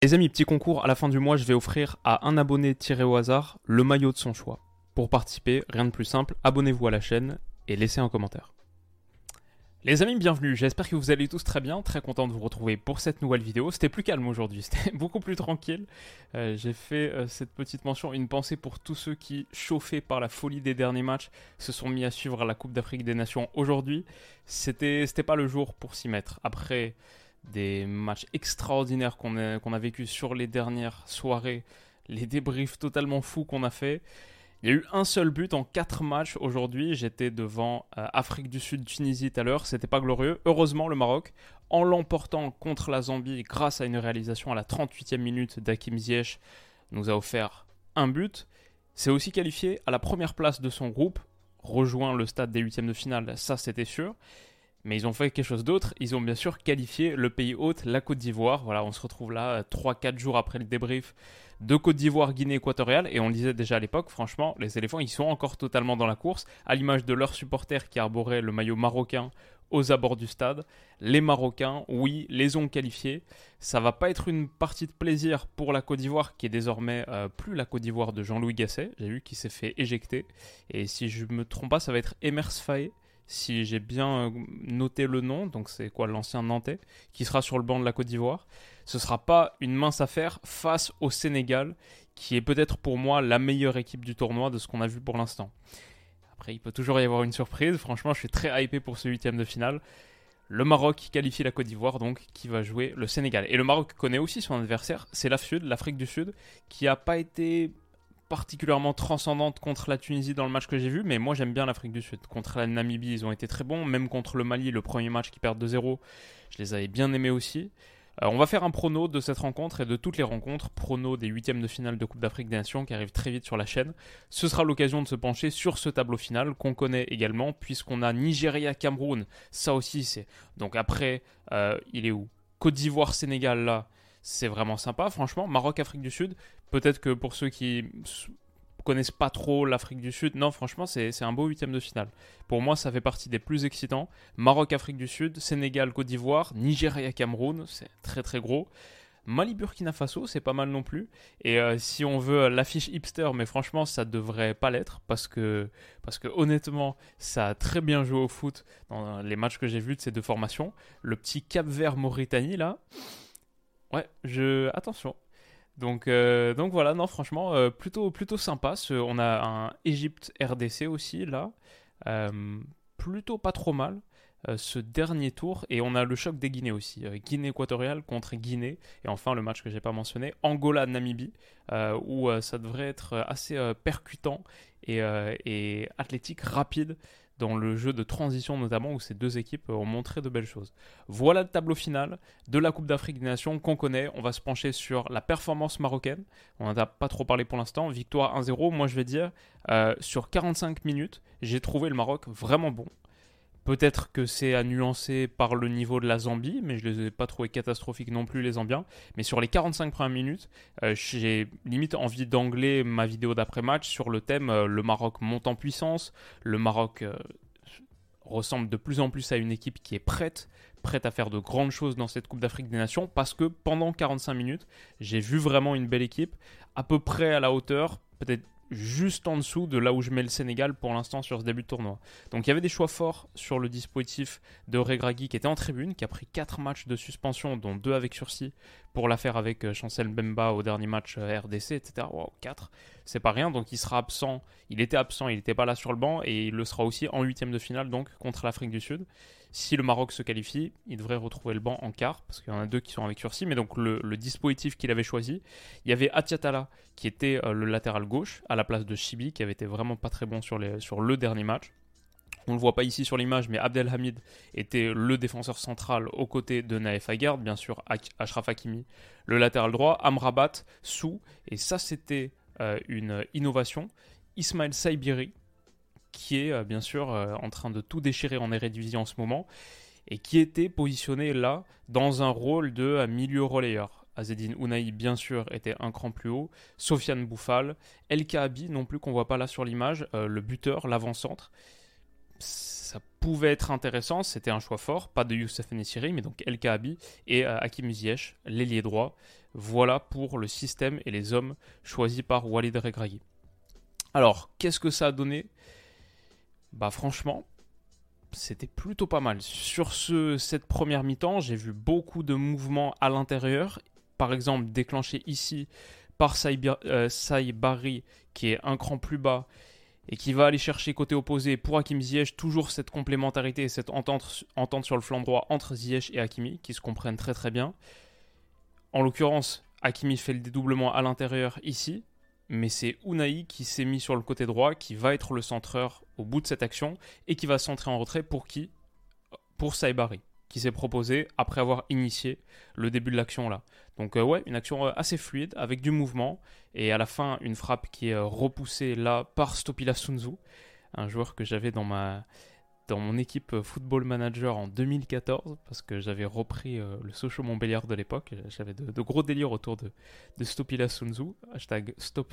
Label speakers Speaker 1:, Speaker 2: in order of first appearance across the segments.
Speaker 1: Les amis, petit concours, à la fin du mois, je vais offrir à un abonné tiré au hasard le maillot de son choix. Pour participer, rien de plus simple, abonnez-vous à la chaîne et laissez un commentaire. Les amis, bienvenue, j'espère que vous allez tous très bien, très content de vous retrouver pour cette nouvelle vidéo. C'était plus calme aujourd'hui, c'était beaucoup plus tranquille. Euh, J'ai fait euh, cette petite mention, une pensée pour tous ceux qui, chauffés par la folie des derniers matchs, se sont mis à suivre la Coupe d'Afrique des Nations aujourd'hui. C'était pas le jour pour s'y mettre. Après des matchs extraordinaires qu'on a, qu'on a vécu sur les dernières soirées, les débriefs totalement fous qu'on a fait. Il y a eu un seul but en quatre matchs aujourd'hui. J'étais devant euh, Afrique du Sud, Tunisie tout à l'heure. C'était pas glorieux. Heureusement, le Maroc, en l'emportant contre la Zambie grâce à une réalisation à la 38e minute d'Hakim Ziyech, nous a offert un but. C'est aussi qualifié à la première place de son groupe, rejoint le stade des huitièmes de finale, ça c'était sûr. Mais ils ont fait quelque chose d'autre. Ils ont bien sûr qualifié le pays hôte, la Côte d'Ivoire. Voilà, on se retrouve là 3-4 jours après le débrief de Côte d'Ivoire, Guinée équatoriale. Et on le disait déjà à l'époque, franchement, les éléphants, ils sont encore totalement dans la course, à l'image de leurs supporters qui arboraient le maillot marocain aux abords du stade. Les Marocains, oui, les ont qualifiés. Ça va pas être une partie de plaisir pour la Côte d'Ivoire, qui est désormais euh, plus la Côte d'Ivoire de Jean-Louis Gasset. J'ai vu qu'il s'est fait éjecter. Et si je me trompe pas, ça va être Emers Faye si j'ai bien euh, noté le nom, donc c'est quoi l'ancien Nantais, qui sera sur le banc de la Côte d'Ivoire. Ce sera pas une mince affaire face au Sénégal, qui est peut-être pour moi la meilleure équipe du tournoi de ce qu'on a vu pour l'instant. Après, il peut toujours y avoir une surprise. Franchement, je suis très hypé pour ce huitième de finale. Le Maroc qui qualifie la Côte d'Ivoire, donc qui va jouer le Sénégal. Et le Maroc connaît aussi son adversaire, c'est l'Afrique du Sud, qui n'a pas été particulièrement transcendante contre la Tunisie dans le match que j'ai vu, mais moi j'aime bien l'Afrique du Sud. Contre la Namibie, ils ont été très bons, même contre le Mali, le premier match qui perd 2-0, je les avais bien aimés aussi. Euh, on va faire un prono de cette rencontre et de toutes les rencontres, prono des huitièmes de finale de Coupe d'Afrique des Nations qui arrivent très vite sur la chaîne. Ce sera l'occasion de se pencher sur ce tableau final qu'on connaît également, puisqu'on a Nigeria-Cameroun, ça aussi c'est... Donc après, euh, il est où? Côte d'Ivoire-Sénégal là, c'est vraiment sympa, franchement. Maroc-Afrique du Sud, peut-être que pour ceux qui connaissent pas trop l'Afrique du Sud, non, franchement, c'est un beau huitième de finale. Pour moi, ça fait partie des plus excitants. Maroc-Afrique du Sud, Sénégal-Côte d'Ivoire, Nigeria-Cameroun, c'est très très gros. Mali Burkina Faso, c'est pas mal non plus. Et euh, si on veut l'affiche hipster, mais franchement, ça devrait pas l'être parce que, parce que honnêtement, ça a très bien joué au foot dans les matchs que j'ai vus de ces deux formations. Le petit Cap Vert Mauritanie là, Ouais, je attention. Donc, euh, donc voilà, non, franchement, euh, plutôt, plutôt sympa. on a un Égypte RDC aussi là, euh, plutôt pas trop mal. ce dernier tour et on a le choc des Guinées aussi Guinée équatoriale contre Guinée et enfin le match que j'ai pas mentionné Angola Namibie où ça devrait être assez percutant et athlétique rapide dans le jeu de transition notamment où ces deux équipes ont montré de belles choses. Voilà le tableau final de la Coupe d'Afrique des Nations qu'on connaît. On va se pencher sur la performance marocaine. On n'en a pas trop parlé pour l'instant. Victoire 1-0. Moi je vais dire, euh, sur 45 minutes, j'ai trouvé le Maroc vraiment bon. Peut-être que c'est à nuancer par le niveau de la Zambie, mais je ne les ai pas trouvés catastrophiques non plus, les Zambiens. Mais sur les 45 premières minutes, euh, j'ai limite envie d'angler ma vidéo d'après-match sur le thème euh, le Maroc monte en puissance, le Maroc euh, ressemble de plus en plus à une équipe qui est prête, prête à faire de grandes choses dans cette Coupe d'Afrique des Nations, parce que pendant 45 minutes, j'ai vu vraiment une belle équipe, à peu près à la hauteur, peut-être juste en dessous de là où je mets le Sénégal pour l'instant sur ce début de tournoi. Donc il y avait des choix forts sur le dispositif de Regragui qui était en tribune, qui a pris 4 matchs de suspension, dont 2 avec sursis, pour l'affaire avec euh, Chancel Bemba au dernier match RDC, etc. Wow, 4, c'est pas rien, donc il sera absent, il était absent, il n'était pas là sur le banc, et il le sera aussi en huitième de finale, donc contre l'Afrique du Sud. Si le Maroc se qualifie, il devrait retrouver le banc en quart, parce qu'il y en a deux qui sont avec sursis, mais donc le, dispositif qu'il avait choisi, il y avait Atiatala, qui était euh, le latéral gauche, à la place de Chibi, qui avait été vraiment pas très bon sur le dernier match. On ne le voit pas ici sur l'image, mais Abdelhamid était le défenseur central aux côtés de Naef Aguerd, bien sûr Ashraf Hakimi, le latéral droit, Amrabat, Sou, et ça c'était euh, une innovation. Ismaël Saibiri, qui est euh, bien sûr euh, en train de tout déchirer en Eredivisie en ce moment, et qui était positionné là dans un rôle de milieu relayeur. Azedine Ounaï, bien sûr, était un cran plus haut. Sofiane Bouffal. El Kaabi, non plus qu'on voit pas là sur l'image, le buteur, l'avant-centre ça pouvait être intéressant, c'était un choix fort, pas de Youssef Nessiri, mais donc El Kaabi et euh, Hakim l'ailier droit. Voilà pour le système et les hommes choisis par Walid Regragui. Alors, qu'est-ce que ça a donné? Bah franchement, c'était plutôt pas mal. Sur ce, cette première mi-temps, j'ai vu beaucoup de mouvements à l'intérieur. Par exemple, déclenché ici par euh, Saïbari, qui est un cran plus bas et qui va aller chercher côté opposé pour Hakim Ziyech toujours cette complémentarité et cette entente, sur le flanc droit entre Ziyech et Hakimi qui se comprennent très très bien. En l'occurrence, Hakimi fait le dédoublement à l'intérieur ici, mais c'est Unai qui s'est mis sur le côté droit, qui va être le centreur au bout de cette action et qui va centrer en retrait pour qui? Pour Saibari qui s'est proposé après avoir initié le début de l'action là. Donc euh, ouais, une action euh, assez fluide avec du mouvement et à la fin une frappe qui est euh, repoussée là par Stopila Sunzu, un joueur que j'avais dans ma dans mon équipe Football Manager en 2014 parce que j'avais repris le Sochaux Montbéliard de l'époque. J'avais de, gros délires autour de, Stopila Sunzu, hashtag stop.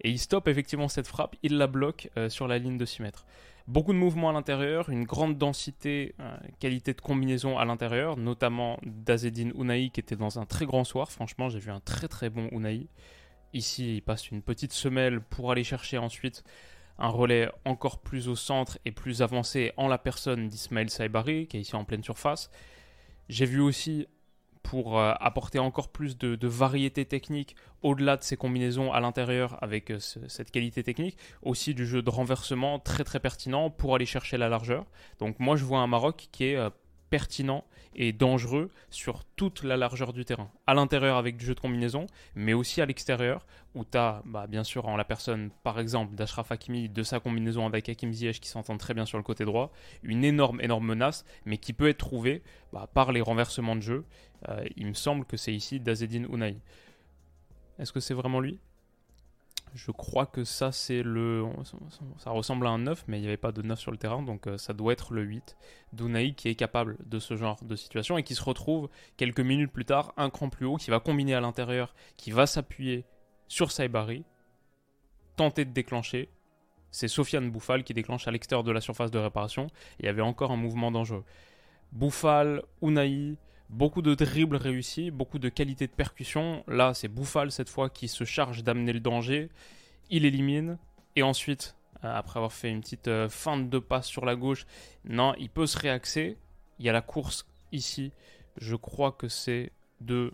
Speaker 1: Et il stoppe effectivement cette frappe, il la bloque sur la ligne de 6 mètres. Beaucoup de mouvements à l'intérieur, une grande densité, euh, qualité de combinaison à l'intérieur, notamment d'Azedine Unai qui était dans un très grand soir. Franchement, j'ai vu un très très bon Unai. Ici, il passe une petite semelle pour aller chercher ensuite un relais encore plus au centre et plus avancé en la personne d'Ismaël Saibari, qui est ici en pleine surface. J'ai vu aussi pour euh, apporter encore plus de, variété technique au-delà de ces combinaisons à l'intérieur avec euh, cette qualité technique, aussi du jeu de renversement très très pertinent pour aller chercher la largeur. Donc moi je vois un Maroc qui est euh, pertinent et dangereux sur toute la largeur du terrain. À l'intérieur avec du jeu de combinaison, mais aussi à l'extérieur, où tu as, bah, bien sûr, en la personne, par exemple, d'Ashraf Hakimi, de sa combinaison avec Hakim Ziyech qui s'entend très bien sur le côté droit, une énorme, énorme menace, mais qui peut être trouvée bah, par les renversements de jeu. Euh, il me semble que c'est ici Dazedine Unai. Est-ce que c'est vraiment lui? Je crois que ça, c'est le. Ça ressemble à un 9, mais il n'y avait pas de 9 sur le terrain, donc euh, ça doit être le 8. Dunaï qui est capable de ce genre de situation et qui se retrouve quelques minutes plus tard, un cran plus haut, qui va combiner à l'intérieur, qui va s'appuyer sur Saibari, tenter de déclencher. C'est Sofiane Bouffal qui déclenche à l'extérieur de la surface de réparation. Il y avait encore un mouvement dangereux. Bouffal, Unai, Beaucoup de dribbles réussis, beaucoup de qualité de percussion. Là, c'est Bouffal cette fois qui se charge d'amener le danger. Il élimine. Et ensuite, euh, après avoir fait une petite euh, feinte de passe sur la gauche, non, il peut se réaxer. Il y a la course ici. Je crois que c'est de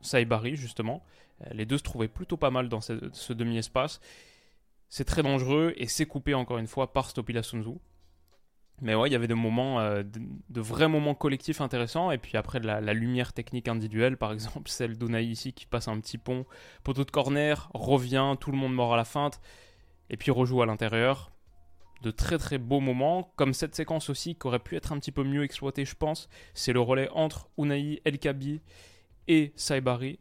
Speaker 1: Saibari, justement. Euh, les deux se trouvaient plutôt pas mal dans ce, demi-espace. C'est très dangereux et c'est coupé encore une fois par Stopila Sunzu. Mais ouais, il y avait des moments, euh, de, vrais moments collectifs intéressants. Et puis après, la, la lumière technique individuelle, par exemple, celle d'Unai ici qui passe un petit pont, poteau de corner, revient, tout le monde mort à la feinte. Et puis rejoue à l'intérieur. De très très beaux moments, comme cette séquence aussi qui aurait pu être un petit peu mieux exploitée, je pense. C'est le relais entre Unai, El Kabi et Saibari.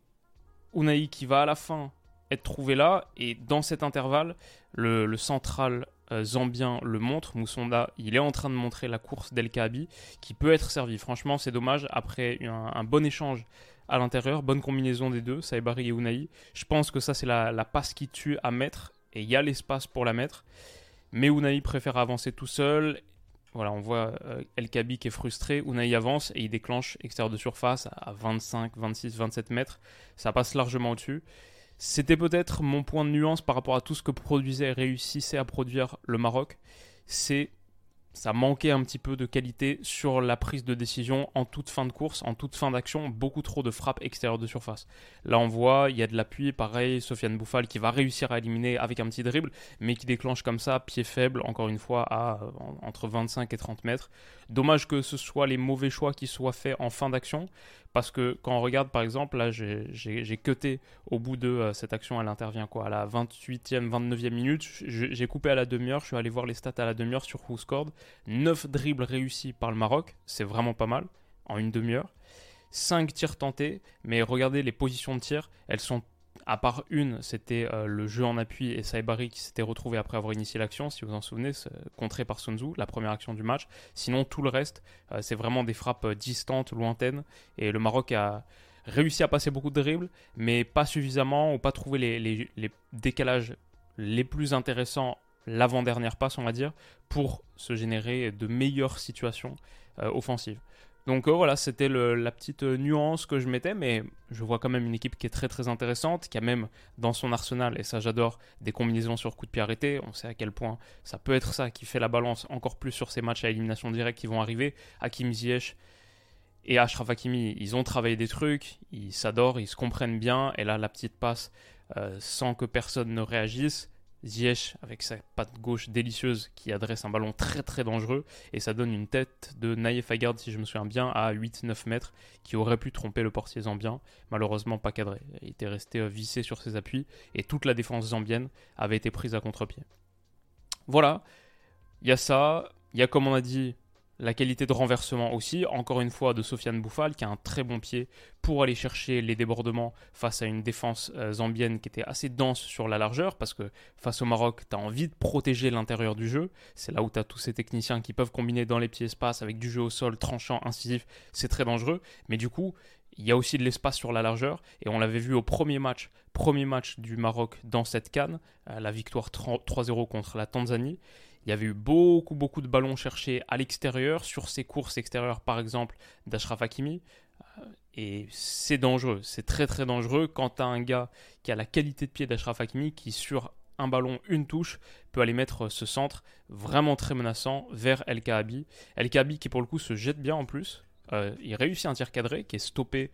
Speaker 1: Unai qui va à la fin être trouvé là, et dans cet intervalle, le, le central Zambien le montre. Moussonda, il est en train de montrer la course d'El Kaabi qui peut être servie. Franchement, c'est dommage. Après un, bon échange à l'intérieur, bonne combinaison des deux, Saibari et Unai. Je pense que ça, c'est la, passe qui tue à mettre et il y a l'espace pour la mettre. Mais Unai préfère avancer tout seul. Voilà, on voit euh, El Kabi qui est frustré. Unai avance et il déclenche extérieur de surface à 25, 26, 27 mètres. Ça passe largement au-dessus. C'était peut-être mon point de nuance par rapport à tout ce que produisait et réussissait à produire le Maroc. C'est ça manquait un petit peu de qualité sur la prise de décision en toute fin de course, en toute fin d'action, beaucoup trop de frappes extérieures de surface. Là on voit, il y a de l'appui, pareil, Sofiane Bouffal qui va réussir à éliminer avec un petit dribble, mais qui déclenche comme ça, pied faible, encore une fois, à entre 25 et 30 mètres. Dommage que ce soit les mauvais choix qui soient faits en fin d'action, Parce que quand on regarde, par exemple, là, j'ai cuté au bout de euh, cette action, elle intervient quoi? À la 28e, 29e minute. J'ai coupé à la demi-heure, je suis allé voir les stats à la demi-heure sur WhoScored. 9 dribbles réussis par le Maroc, c'est vraiment pas mal, en une demi-heure. 5 tirs tentés, mais regardez les positions de tir, elles sont à part une, c'était euh, le jeu en appui et Saibari qui s'était retrouvé après avoir initié l'action, si vous en souvenez, contré par Sun Tzu, la première action du match. Sinon, tout le reste, euh, c'est vraiment des frappes euh, distantes, lointaines. Et le Maroc a réussi à passer beaucoup de dribbles, mais pas suffisamment ou pas trouvé les décalages les plus intéressants l'avant-dernière passe, on va dire, pour se générer de meilleures situations offensives. Donc euh, voilà, c'était la petite euh, nuance que je mettais, mais je vois quand même une équipe qui est très très intéressante, qui a même dans son arsenal, et ça j'adore, des combinaisons sur coup de pied arrêté. On sait à quel point ça peut être ça qui fait la balance encore plus sur ces matchs à élimination directe qui vont arriver. Hakim Ziyech et Ashraf Hakimi, ils ont travaillé des trucs, ils s'adorent, ils se comprennent bien, et là la petite passe euh, sans que personne ne réagisse, Ziyech avec sa patte gauche délicieuse qui adresse un ballon très très dangereux et ça donne une tête de Naïef Agard si je me souviens bien à 8-9 mètres qui aurait pu tromper le portier zambien. Malheureusement pas cadré. Il était resté euh, vissé sur ses appuis et toute la défense zambienne avait été prise à contre-pied. Voilà. Il y a ça. Il y a comme on a dit la qualité de renversement aussi, encore une fois, de Sofiane Bouffal, qui a un très bon pied pour aller chercher les débordements face à une défense euh, zambienne qui était assez dense sur la largeur, parce que face au Maroc, tu as envie de protéger l'intérieur du jeu. C'est là où tu as tous ces techniciens qui peuvent combiner dans les petits espaces avec du jeu au sol, tranchant, incisif. C'est très dangereux. Mais du coup, il y a aussi de l'espace sur la largeur, et on l'avait vu au premier match, premier match du Maroc dans cette canne, euh, la victoire 3-0 contre la Tanzanie. Il y avait eu beaucoup, beaucoup de ballons cherchés à l'extérieur, sur ces courses extérieures par exemple d'Ashraf Hakimi. Euh, et c'est dangereux, c'est très très dangereux quand tu un gars qui a la qualité de pied d'Ashraf Hakimi qui sur un ballon, une touche, peut aller mettre ce centre vraiment très menaçant vers El Kaabi. El Kaabi qui pour le coup se jette bien en plus. Euh, il réussit un tir cadré qui est stoppé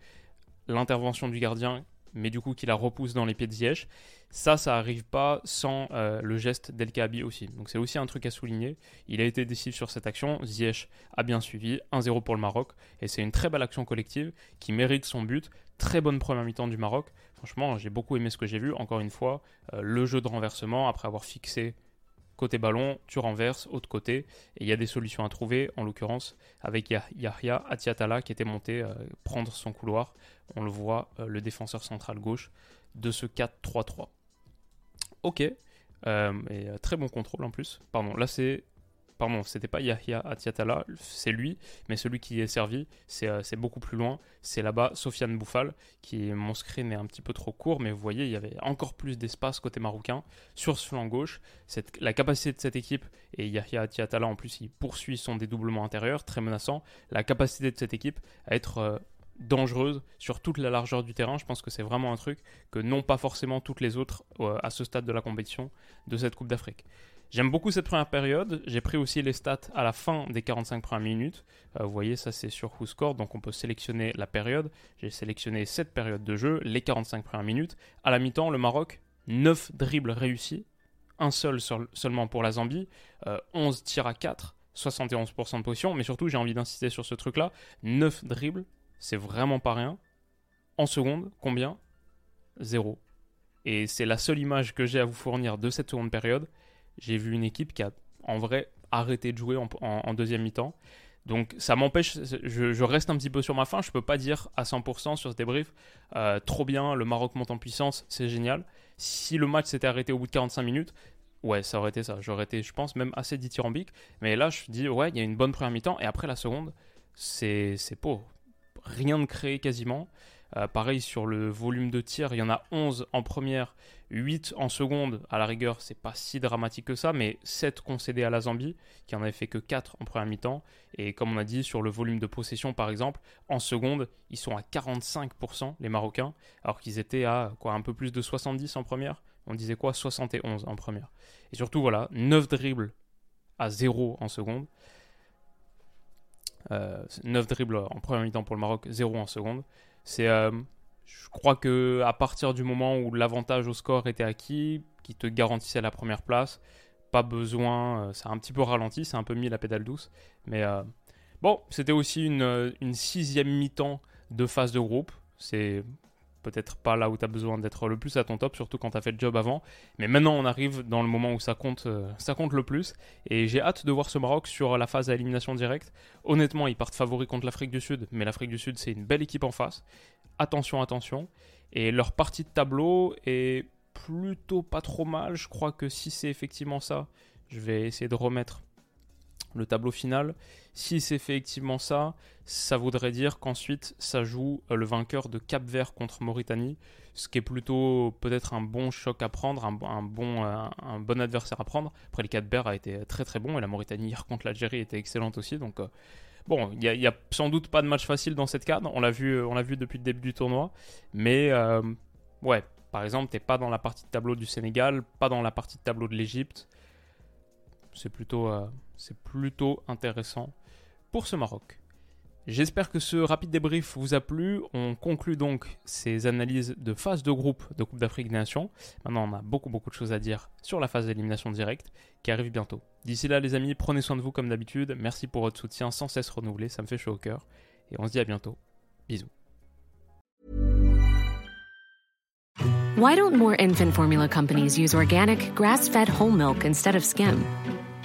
Speaker 1: l'intervention du gardien mais du coup qui la repousse dans les pieds de Ziyech. Ça, ça n'arrive pas sans euh, le geste d'El Kaabi aussi. Donc c'est aussi un truc à souligner. Il a été décisif sur cette action. Ziyech a bien suivi. 1-0 pour le Maroc. Et c'est une très belle action collective qui mérite son but. Très bonne première mi-temps du Maroc. Franchement, j'ai beaucoup aimé ce que j'ai vu. Encore une fois, euh, le jeu de renversement après avoir fixé Côté ballon, tu renverses, autre côté. Et il y a des solutions à trouver, en l'occurrence avec Yahya Atiatala qui était monté euh, prendre son couloir. On le voit, euh, le défenseur central gauche de ce 4-3-3. Ok. Euh, et très bon contrôle en plus. Pardon, là c'est pardon, c'était pas Yahya Atiatala, c'est lui, mais celui qui est servi, euh, c'est beaucoup plus loin. C'est là-bas Sofiane Bouffal, qui mon screen est un petit peu trop court, mais vous voyez, il y avait encore plus d'espace côté marocain sur ce flanc gauche. La capacité de cette équipe, et Yahya Atiatala en plus, il poursuit son dédoublement intérieur, très menaçant. La capacité de cette équipe à être euh, dangereuse sur toute la largeur du terrain. Je pense que c'est vraiment un truc que n'ont pas forcément toutes les autres euh, à ce stade de la compétition de cette Coupe d'Afrique. J'aime beaucoup cette première période. J'ai pris aussi les stats à la fin des 45 premières minutes. Euh, vous voyez, ça c'est sur WhoScore, donc on peut sélectionner la période. J'ai sélectionné cette période de jeu, les 45 premières minutes. À la mi-temps, le Maroc, 9 dribbles réussis, un seul seulement pour la Zambie, 11 euh, tirs à 4, 71% de position. Mais surtout, j'ai envie d'insister sur ce truc-là. 9 dribbles, c'est vraiment pas rien. En seconde, combien? Zéro. Et c'est la seule image que j'ai à vous fournir de cette seconde période j'ai vu une équipe qui a en vrai arrêté de jouer en, deuxième mi-temps. Donc ça m'empêche, je, reste un petit peu sur ma fin, je peux pas dire à 100% sur ce débrief, euh, trop bien, le Maroc monte en puissance, c'est génial. Si le match s'était arrêté au bout de 45 minutes, ouais, ça aurait été ça, j'aurais été, je pense, même assez dithyrambique. Mais là, je dis, ouais, il y a une bonne première mi-temps, et après la seconde, c'est pauvre. Rien de créé quasiment. Euh, pareil sur le volume de tir, il y en a 11 en première, 8 en seconde. À la rigueur, c'est pas si dramatique que ça, mais 7 concédés à la Zambie, qui en avait fait que 4 en première mi-temps. Et comme on a dit, sur le volume de possession, par exemple, en seconde, ils sont à 45%, les Marocains, alors qu'ils étaient à quoi, un peu plus de 70 en première. On disait quoi? 71 en première. Et surtout, voilà, 9 dribbles à 0 en seconde. 9 euh, dribbles en première mi-temps pour le Maroc, 0 en seconde. C'est, euh, je crois que à partir du moment où l'avantage au score était acquis, qui te garantissait la première place, pas besoin, euh, ça a un petit peu ralenti, c'est un peu mis la pédale douce, mais bon, c'était aussi une, une sixième mi-temps deux phases de groupe. C'est peut-être pas là où tu as besoin d'être le plus à ton top, surtout quand tu fait le job avant. Mais maintenant, on arrive dans le moment où ça compte, euh, ça compte le plus. Et j'ai hâte de voir ce Maroc sur la phase à élimination directe. Honnêtement, ils partent favoris contre l'Afrique du Sud, mais l'Afrique du Sud, c'est une belle équipe en face. Attention, attention. Et leur partie de tableau est plutôt pas trop mal. Je crois que si c'est effectivement ça, je vais essayer de remettre le tableau final. Si c'est effectivement ça, ça voudrait dire qu'ensuite ça joue euh, le vainqueur de Cap Vert contre Mauritanie, ce qui est plutôt peut-être un bon choc à prendre, un, bon, euh, un bon adversaire à prendre. Après, les Cap Vert a été très très bon et la Mauritanie hier contre l'Algérie était excellente aussi. Donc, euh, bon, il n'y a, sans doute pas de match facile dans cette cadre. On l'a vu, vu depuis le début du tournoi. Mais ouais, par exemple, tu n'es pas dans la partie de tableau du Sénégal, pas dans la partie de tableau de l'Égypte. C'est plutôt, c'est plutôt intéressant pour ce Maroc. J'espère que ce rapide débrief vous a plu. On conclut donc ces analyses de phase de groupe de Coupe d'Afrique des Nations. Maintenant, on a beaucoup beaucoup de choses à dire sur la phase d'élimination directe qui arrive bientôt. D'ici là, les amis, prenez soin de vous comme d'habitude. Merci pour votre soutien sans cesse renouvelé, ça me fait chaud au cœur. Et on se dit à bientôt. Bisous.
Speaker 2: Why don't more infant formula companies use organic, grass-fed whole milk instead of skim?